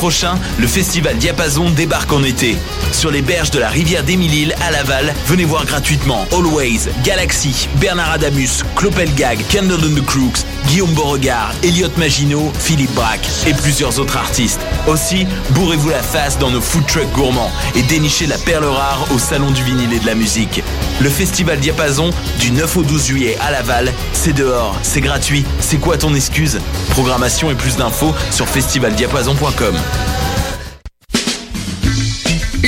12 juillet prochain, le festival Diapason débarque en été. Sur les berges de la rivière d'Émilille à Laval, venez voir gratuitement Always, Galaxy, Bernard Adamus, Clopelgag, Candle and the Crooks, Guillaume Beauregard, Elliot Maginot, Philippe Braque et plusieurs autres artistes. Aussi, bourrez-vous la face dans nos food trucks gourmands et dénichez la perle rare au Salon du vinyle et de la musique. Le festival Diapason, du 9 au 12 juillet à Laval, c'est dehors, c'est gratuit, c'est quoi ton excuse? Programmation et plus d'infos sur festivaldiapason.com.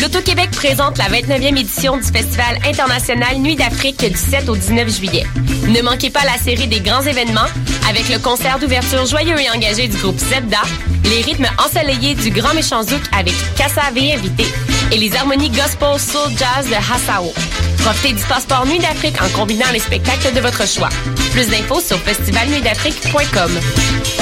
L'Auto-Québec présente la 29e édition du Festival international Nuit d'Afrique du 7 au 19 juillet. Ne manquez pas la série des grands événements avec le concert d'ouverture joyeux et engagé du groupe Zebda, les rythmes ensoleillés du Grand Méchant Zouk avec Kassav et invité et les harmonies gospel soul jazz de Hassao. Profitez du passeport Nuit d'Afrique en combinant les spectacles de votre choix. Plus d'infos sur festivalnuitdafrique.com.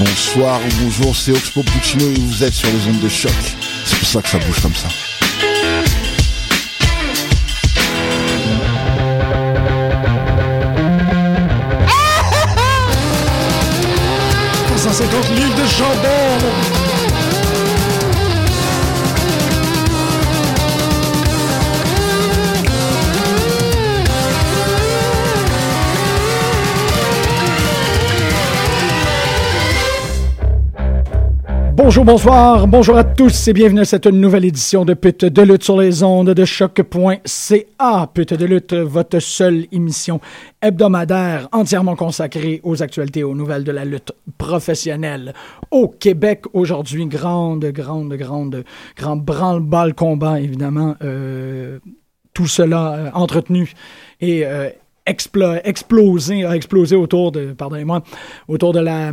Bonsoir ou bonjour, c'est Oxpo Puccino et vous êtes sur les ondes de choc. C'est pour ça que ça bouge comme ça. livres de chambon Bonjour, bonsoir, bonjour à tous et bienvenue à cette nouvelle édition de Pute de lutte sur les ondes de choc.ca. Pute de lutte, votre seule émission hebdomadaire entièrement consacrée aux actualités aux nouvelles de la lutte professionnelle au Québec. Aujourd'hui, grande, grande, grande, grand branle-balle combat, évidemment. Euh, tout cela euh, entretenu et euh, explosé, explosé autour de, pardonnez-moi, autour de la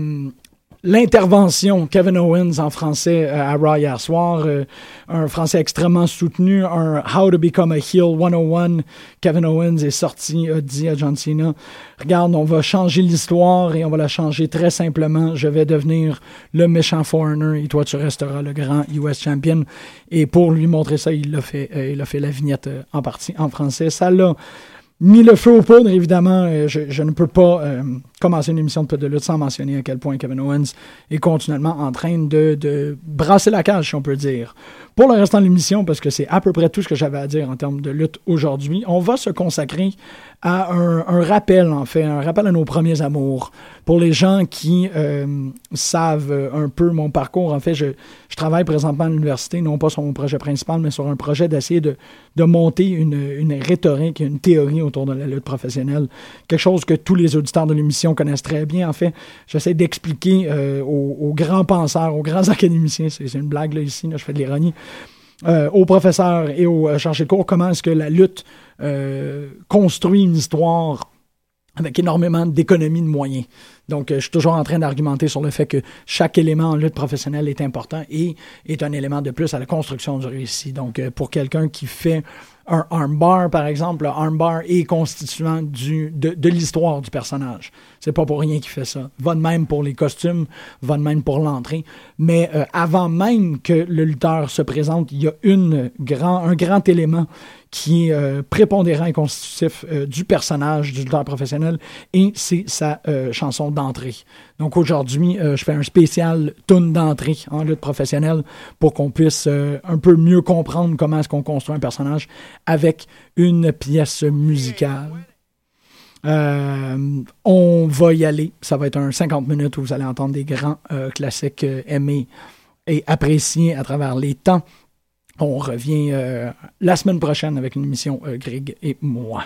l'intervention Kevin Owens en français euh, à Raw hier soir, euh, un français extrêmement soutenu, un How to Become a Heel 101. Kevin Owens est sorti, a dit à John Cena, regarde, on va changer l'histoire et on va la changer très simplement. Je vais devenir le méchant foreigner et toi tu resteras le grand US champion. Et pour lui montrer ça, il a fait, euh, a fait la vignette en partie en français. Ça l'a mis le feu aux poudres, évidemment. Euh, je, ne peux pas euh, commencer une émission de de lutte sans mentionner à quel point Kevin Owens est continuellement en train de, brasser la cage, si on peut dire. Pour le restant de l'émission, parce que c'est à peu près tout ce que j'avais à dire en termes de lutte aujourd'hui, on va se consacrer à un, rappel, en fait, un rappel à nos premiers amours. Pour les gens qui euh, savent un peu mon parcours, en fait, je travaille présentement à l'université, non pas sur mon projet principal, mais sur un projet d'essayer de, de, monter une, une rhétorique, une théorie autour de la lutte professionnelle. Quelque chose que tous les auditeurs de l'émission connaissent très bien. En fait, j'essaie d'expliquer euh, aux, grands penseurs, aux grands académiciens, c'est une blague là ici, je fais de l'ironie, euh, aux professeurs et aux euh, chargés de cours, comment est-ce que la lutte construit une histoire avec énormément d'économie de moyens. Donc, je suis toujours en train d'argumenter sur le fait que chaque élément en lutte professionnelle est important et est un élément de plus à la construction du récit. Donc, pour quelqu'un qui fait un armbar, par exemple, le armbar est constituant du, de, l'histoire du personnage. C'est pas pour rien qu'il fait ça. Va de même pour les costumes, va de même pour l'entrée. Mais euh, avant même que le lutteur se présente, il y a une grand, un grand élément qui est euh, prépondérant et constitutif euh, du personnage du lutteur professionnel et c'est sa chanson d'entrée. Donc aujourd'hui, je fais un spécial tune d'entrée en lutte professionnelle pour qu'on puisse un peu mieux comprendre comment est-ce qu'on construit un personnage avec une pièce musicale. Euh, on va y aller. Ça va être un 50 minutes où vous allez entendre des grands euh, classiques euh, aimés et apprécié à travers les temps. On revient euh, la semaine prochaine avec une émission euh, Greg et moi.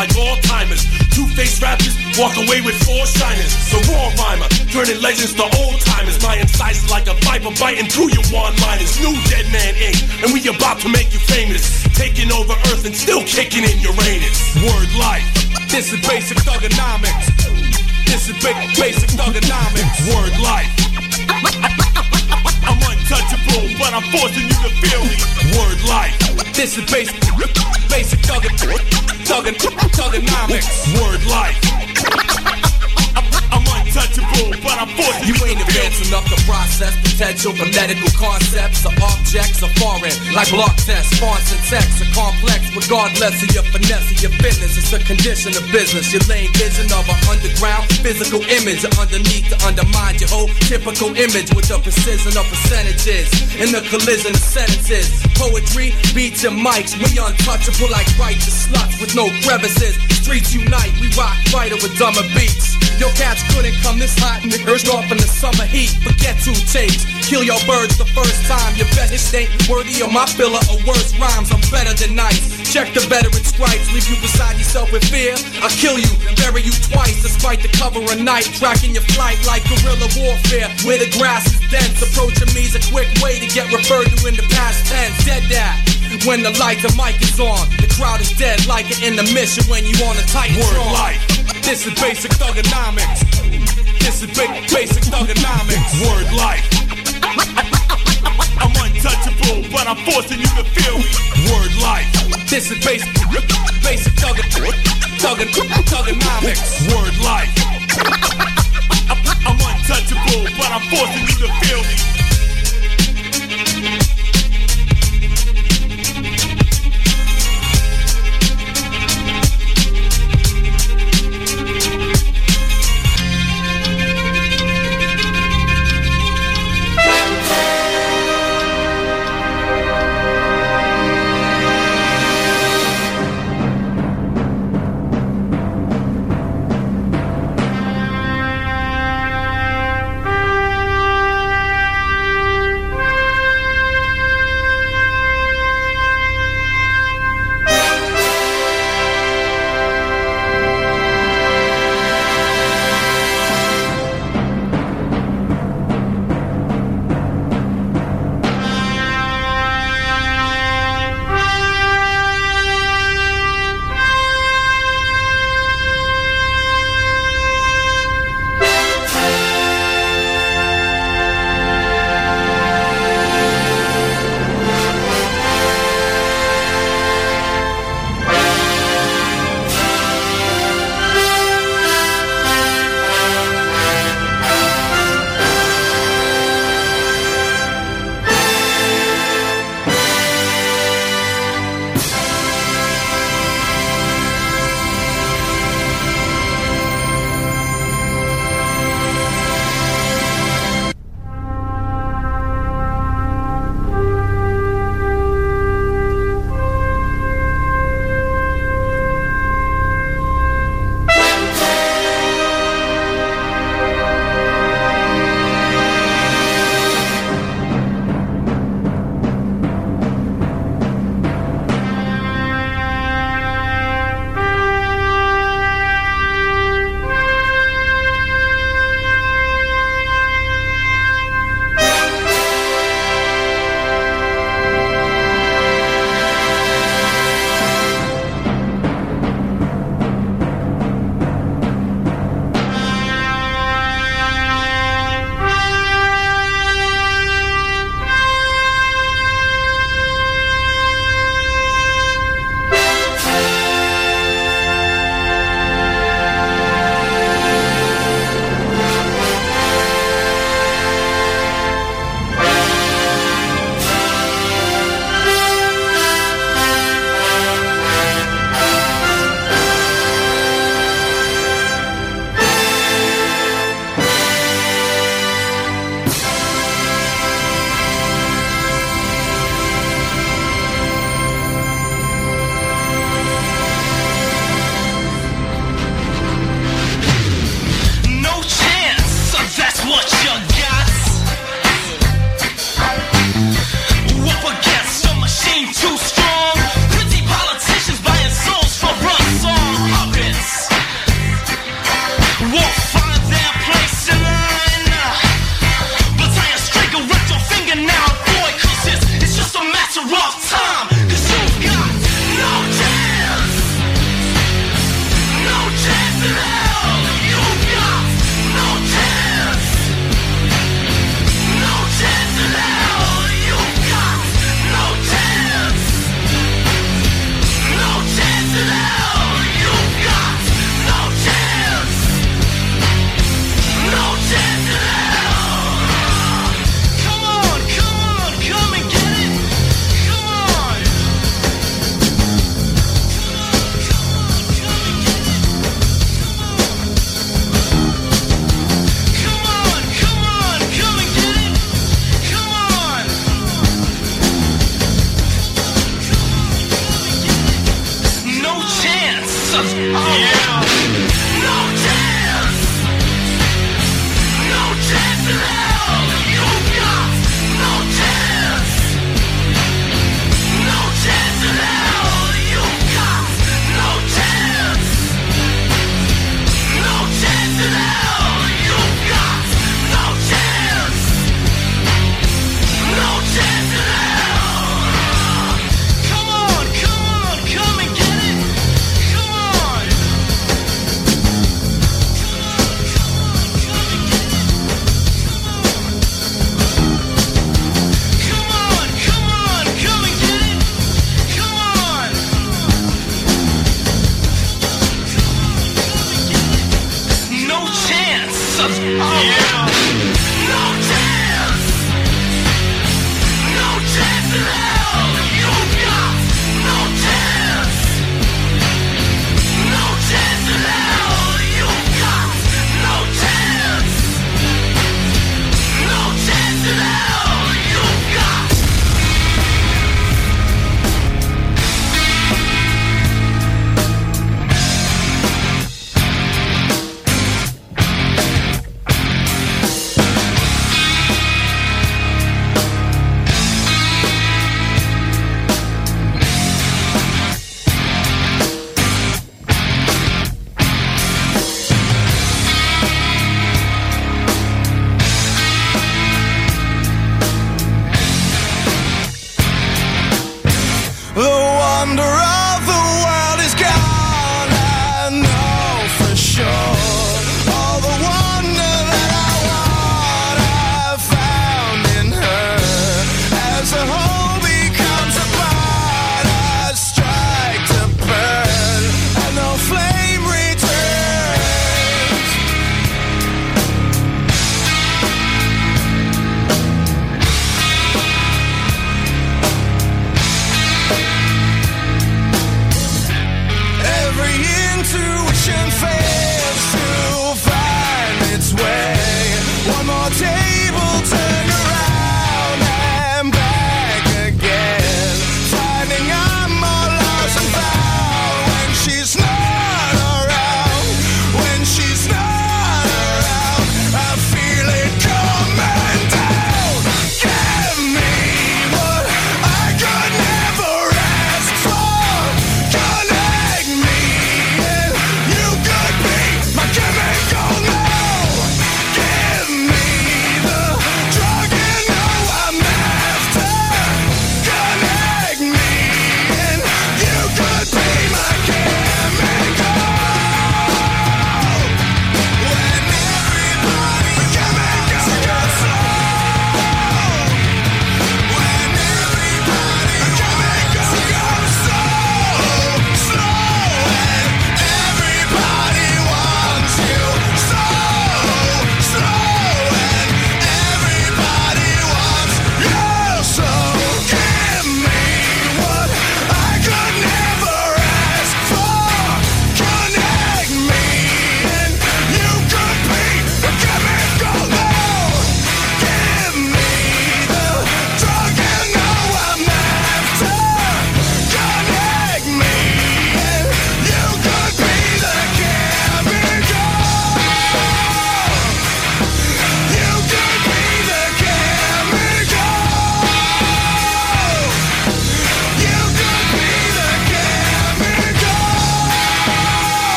Like all timers. Two faced rappers walk away with four shiners. The raw rhymer, turning legends to old timers. My incisors like a viper biting through your one liners. New Dead Man Inc. And we about to make you famous. Taking over Earth and still kicking in Uranus. Word life. This is basic thuganomics. This is basic thuganomics. Word life. I'm untouchable, but I'm forcing you to feel me. Word life. This is basic, basic thuggin', thuggin', thuganomics. Word life but I'm forced You ain't advanced enough to process potential phonetical concepts or objects are foreign, like block tests, fonts and texts are complex, regardless of your finesse or your fitness. It's a condition of business. Your lane vision of an underground physical image underneath to undermine your whole typical image with the precision of percentages in the collision of sentences. Poetry, beats and mics, we untouchable like righteous sluts with no crevices. Streets unite, we rock brighter with dumber beats. Your cats couldn't come this hot and urged off in the summer heat. Forget two takes, kill your birds the first time. Your bet it ain't worthy of my filler or worse rhymes. I'm better than nice. Check the veteran stripes, leave you beside yourself with fear. I'll kill you, and bury you twice, despite the cover of night. Tracking your flight like guerrilla warfare, where the grass is dense. Approaching me's a quick way to get referred to in the past tense. Dead. When the light, the mic is on, the crowd is dead like an intermission when you on a tight Word life. This is basic thuganomics. This is basic thuganomics. Word life. I'm untouchable, but I'm forcing you to feel me. Word life. This is basic, basic thuganomics. Word life. I'm untouchable, but I'm forcing you to feel me.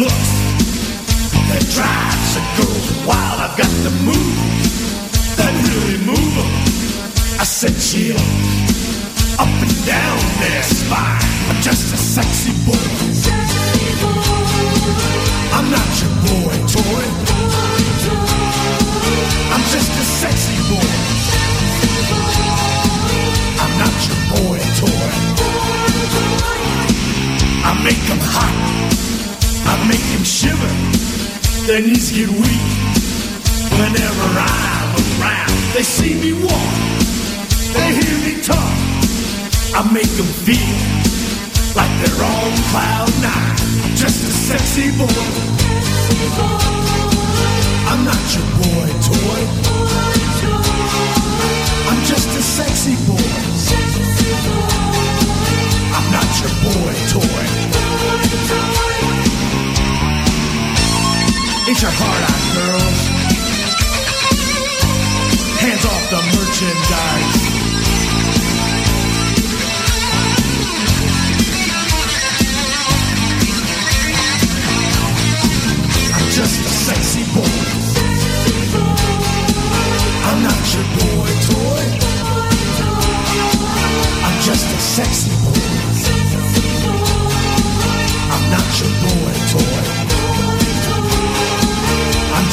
look that drives and goes wild. I've got the move that really move them. I said chill up and down their spine. I'm just a sexy boy. Sexy boy. I'm not your boy toy. boy toy. I'm just a sexy boy. Sexy boy. I'm not your boy toy. boy toy. I make them hot I make him shiver, their knees get weak. Whenever I'm around, they see me walk, they hear me talk. I make them feel like they're on cloud nine. Just a sexy boy. I'm not your boy toy. I'm just a sexy boy. Sexy boy. I'm not your boy toy. Boy toy. It's your hard on, girls. Hands off the merchandise. I'm just a sexy boy. I'm not your boy toy. I'm just a sexy boy. I'm not your boy toy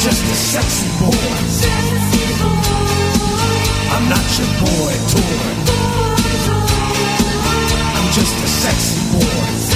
just a sexy boy. Sexy boy. I'm not your boy toy. Boy, boy. I'm just a sexy boy.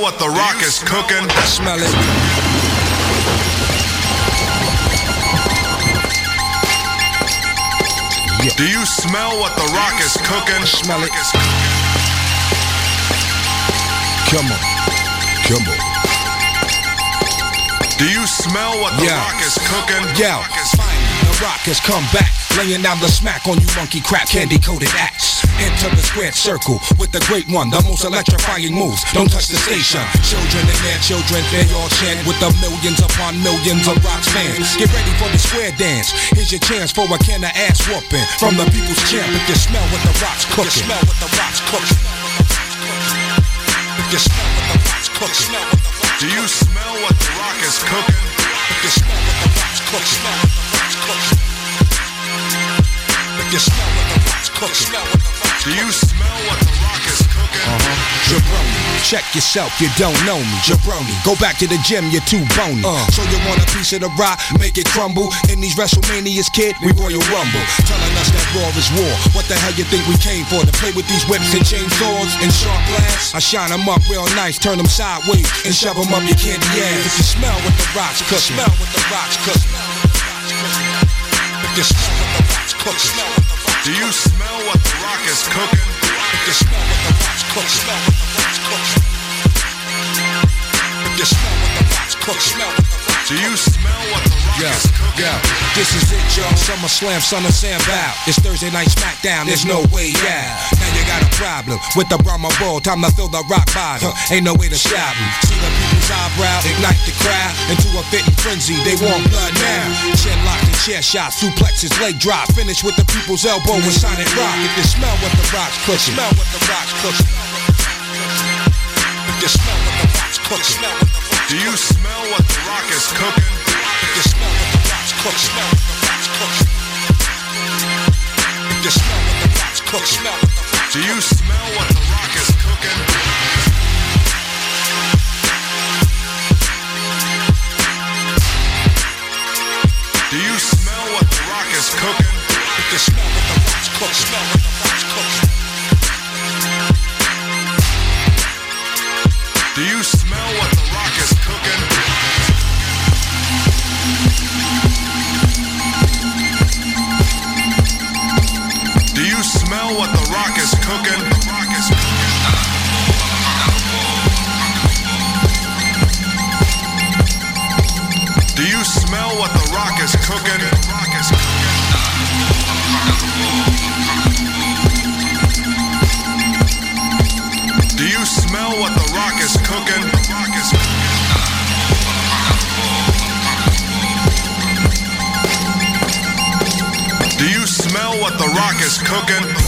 What the rock is cooking? I smell it. Yeah. Do you smell what the rock is cooking? Smell it. Come on. Come on. Do you smell what the yeah. rock is cooking? Yeah. The rock has come back, laying down the smack on you monkey crap candy coated axe. Enter the squared circle with the great one, the most electrifying moves. Don't touch the station. Children and their children, they all chant with the millions upon millions of rocks fans. Get ready for the square dance. Here's your chance for a can of ass whooping from the people's champ. If you smell what the rocks cooking, smell what the rocks cooking. If you smell what the rocks cooking, do you smell what the rock is cooking? If you smell what the rocks cooking, smell what the rocks cooking. If you smell what the rocks cooking. Do you smell what the rock is cooking? Uh-huh. Jabroni, check yourself, you don't know me. Jabroni, go back to the gym, you're too bony. Uh. So you want a piece of the rock, make it crumble. In these WrestleManias, kid, we Royal Rumble. Telling us that war is war. What the hell you think we came for? To play with these whips and chainsaws and sharp glass? I shine them up real nice, turn them sideways, and shove them up your candy ass. If you smell what the rocks cooking, smell what the rocks cooking. If you smell what the rocks cooking. Do you smell what the rock is cooking? You smell what the rock's cooking. You smell what the rock's cooking. Do you smell what the rock yeah, is cooking? Yeah, this is it, y'all. Summer Slam, Son of Sam Bow. It's Thursday night SmackDown. There's no way out. Now you got a problem with the Brahma Bull. Time to fill the rock bottom. Ain't no way to stop him. See the people's eyebrow, ignite the crowd into a fitting frenzy. They want blood now. Chin locked and chair shots, suplexes, leg drop. Finish with the people's elbow and Sonic Rock. If you smell what the rock's cooking, smell what the rock's cooking. If you smell what the rock's cooking. Do you smell what the rock is cooking? If you smell what the rock's cooking. Smell what the rock's cooking. If you smell what the rock's cooking. Do you smell what the rock is cooking? Do you smell what the rock is cooking? If you smell what the rock's cooking. Smell what the rock's cooking. Cooking? The rock is cooking. Do you smell what the rock is cooking? Do you smell what the rock is cooking? Smell what the rock is cooking?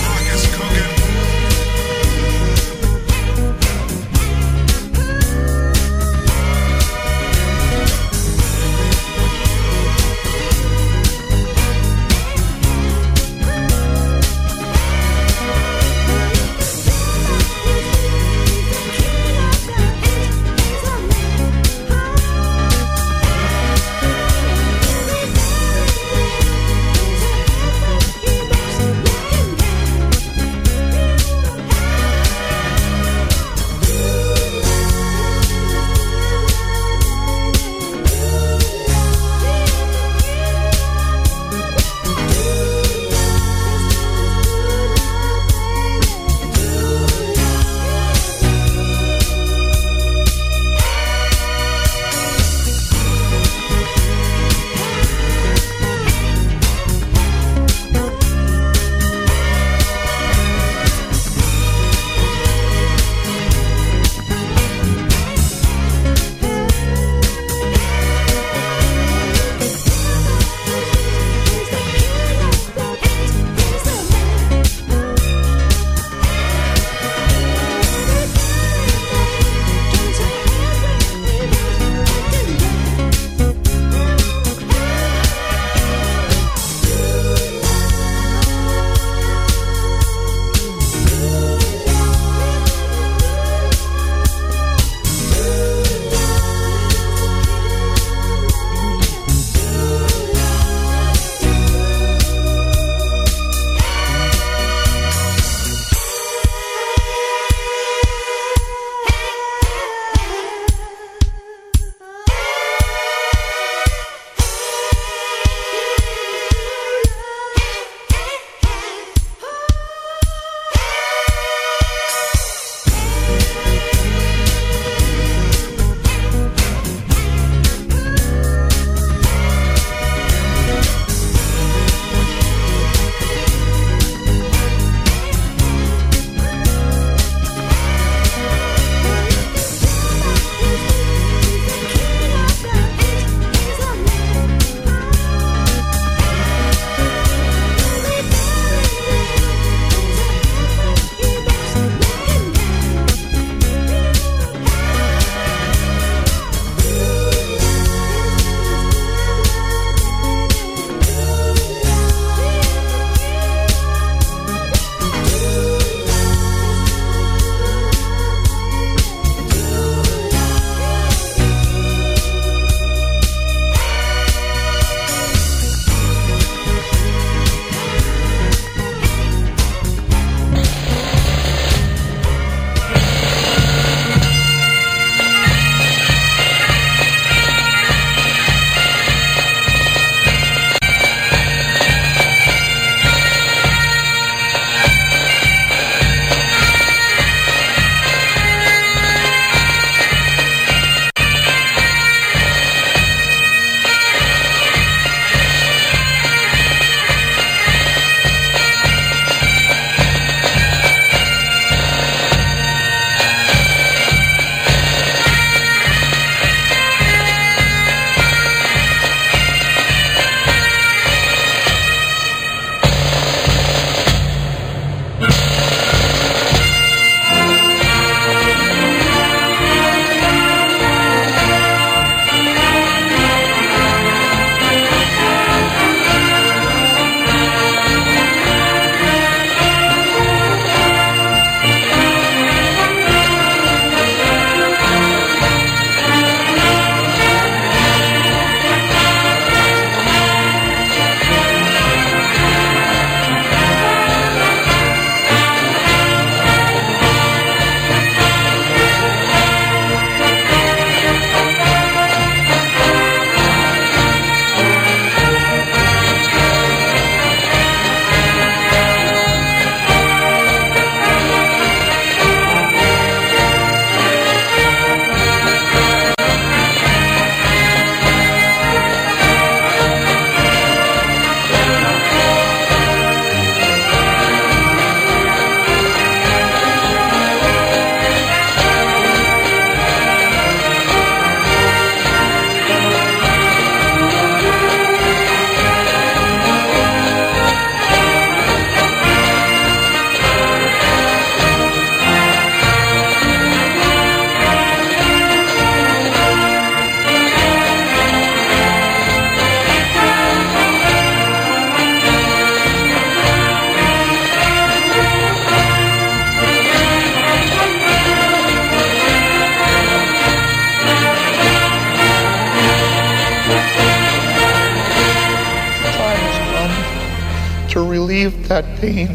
pain,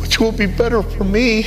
which will be better for me.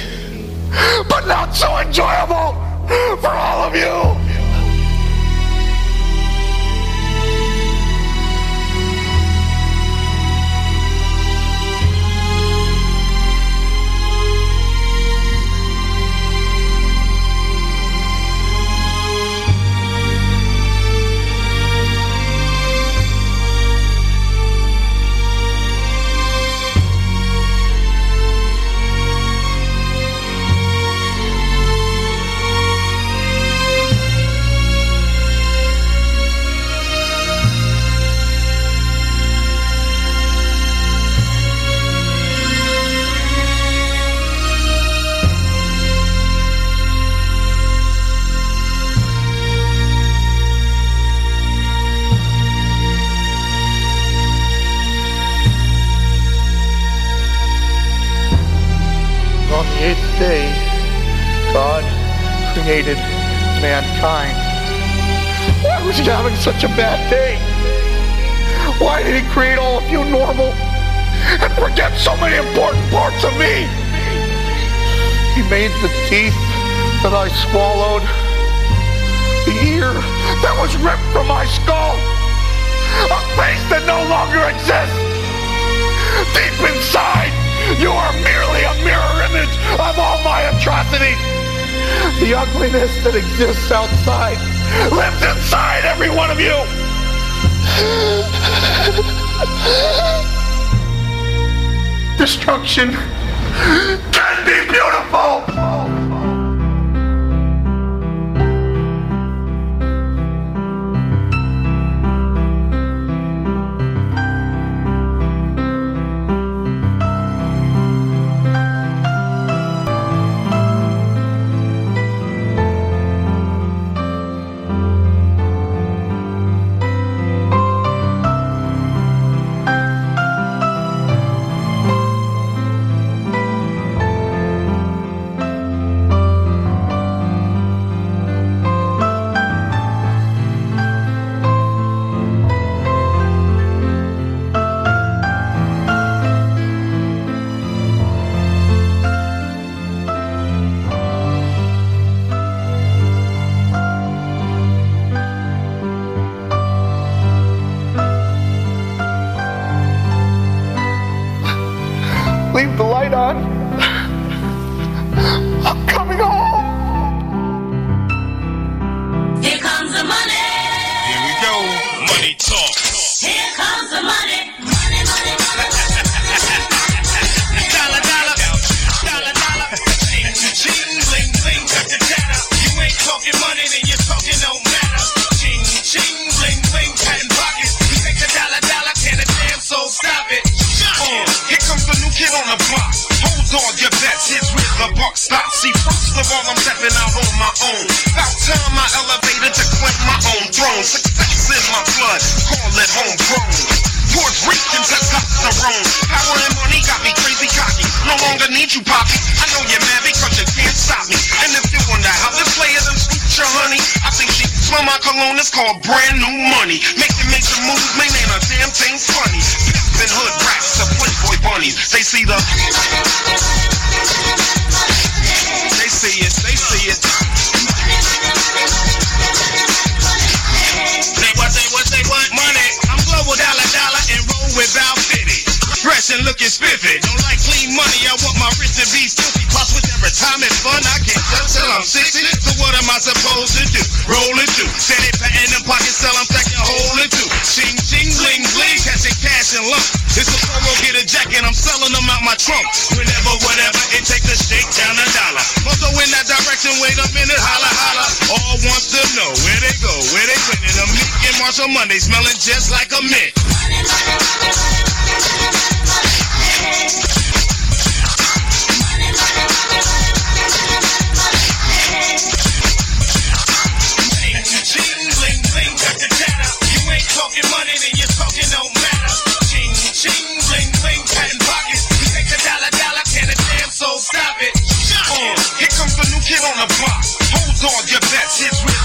and lump. It's a pro get a jacket, I'm selling them out my trunk. Whenever, whatever, it takes a shake down a dollar. Also in that direction, wait a minute, holla, holla. All wants to know where they go, where they winning. I'm making Marshall Monday, smelling just like a mint. Money, money, money.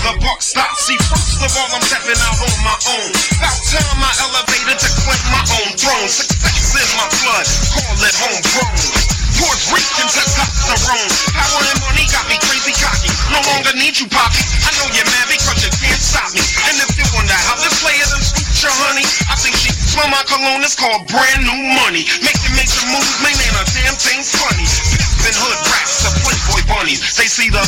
the park stop. See, first of all, I'm stepping out on my own. About time I elevated to claim my own throne. Success in my blood, call it homegrown. Puerto Rican testosterone. Power and money got me crazy cocky. No longer need you, Poppy. I know you're mad because you can't stop me. And if you wonder how this player done scooped your honey, I think she smell my cologne. It's called brand new money. Making major moves, man, ain't a damn thing funny. Pimpin' hood rats, to Playboy bunnies. They see the.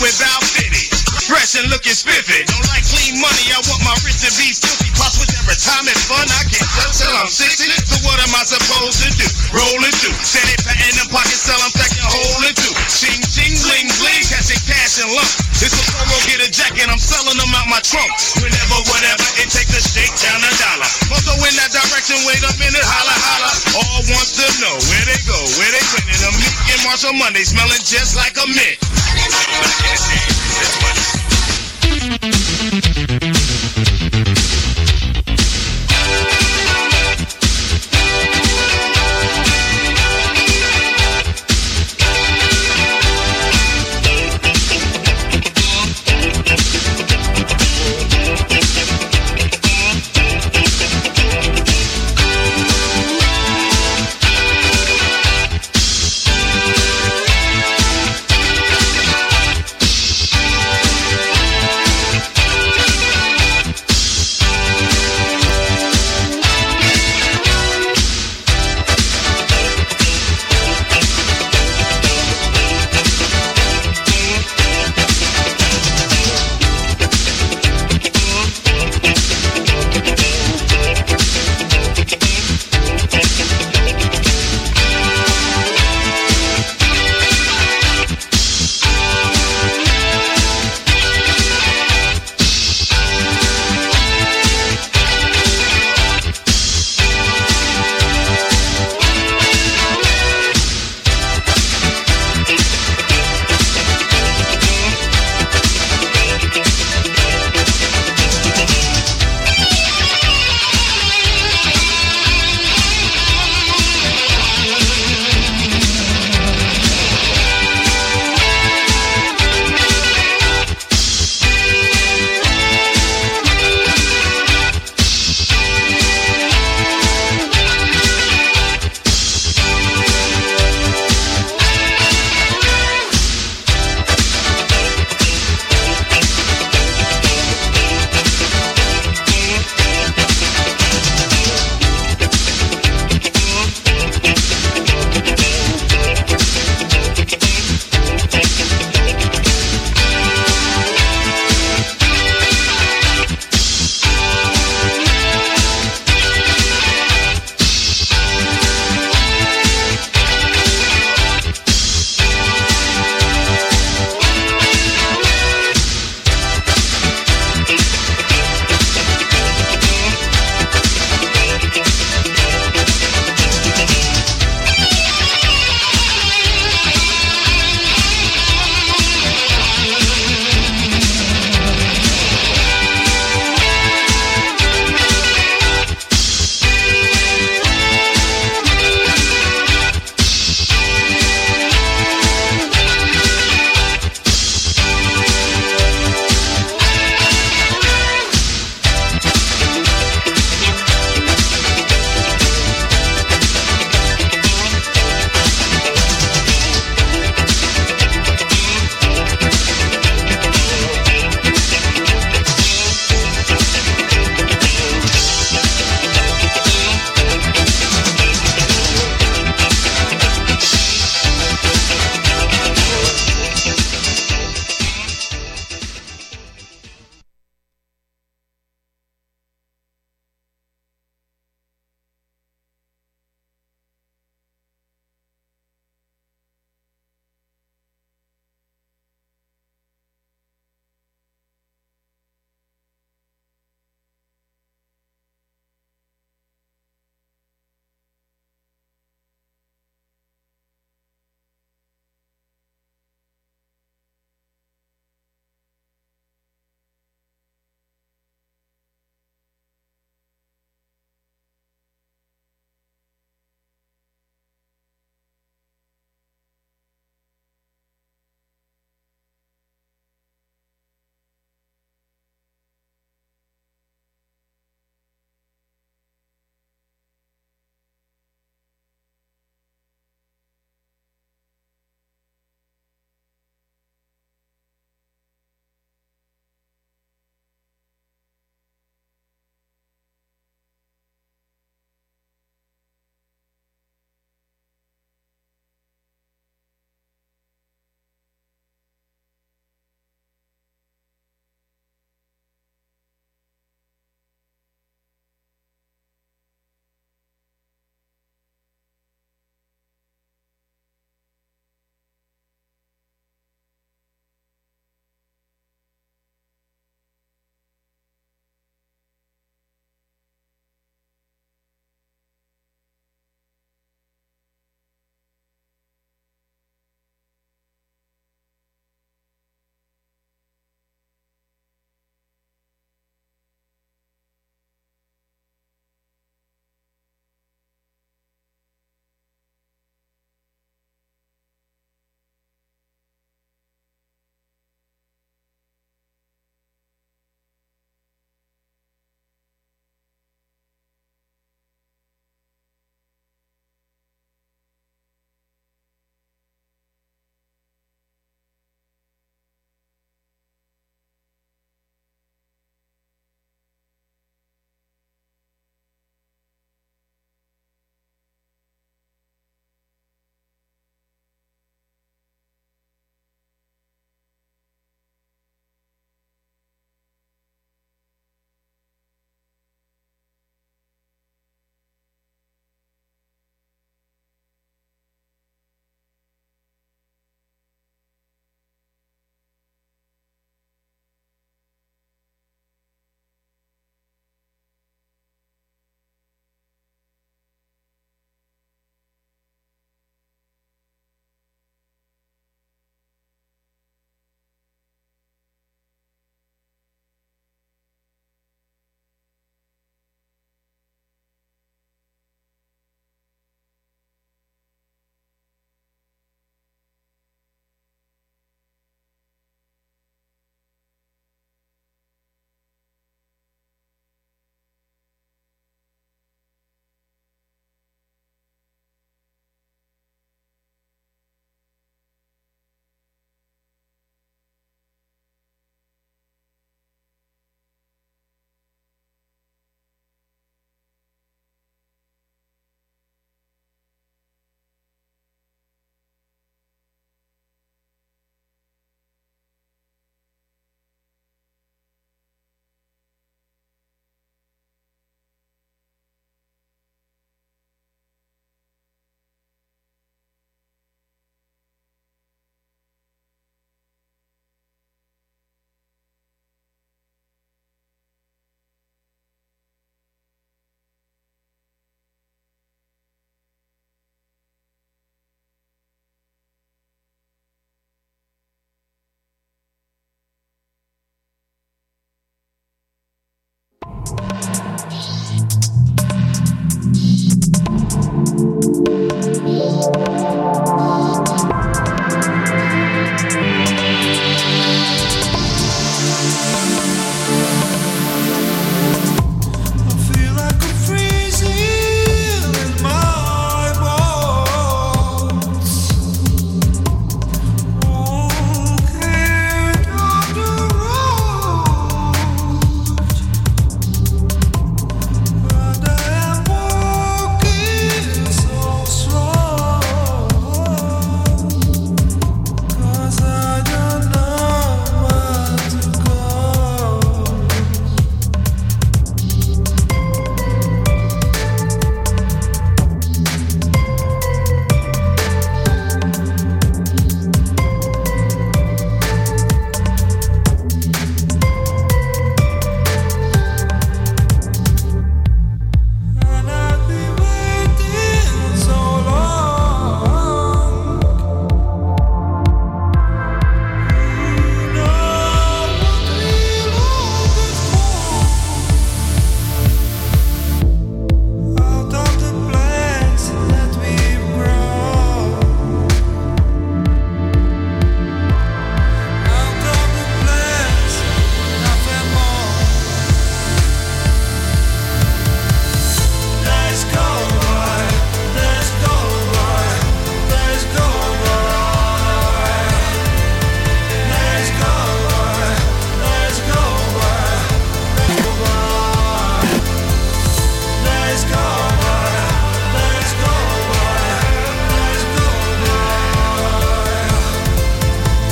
Without 50. Fresh and looking spiffy. Don't like clean money. I want my wrist to be filthy. Plus with every time it's fun, I can't tell till I'm 60. So what am I supposed to do? Roll it through. Steady in the pocket, sell them second hole it through. Ching, ching, bling, bling. Catching cash and lump. It's a polo, get a jacket. I'm selling them out my trunk. Whenever, whatever, it takes a shake down a dollar. Also in that direction, wait a minute, holla, holla. All wants to know where they go, where they winning. A meek and Marshall Monday smelling just like a mint.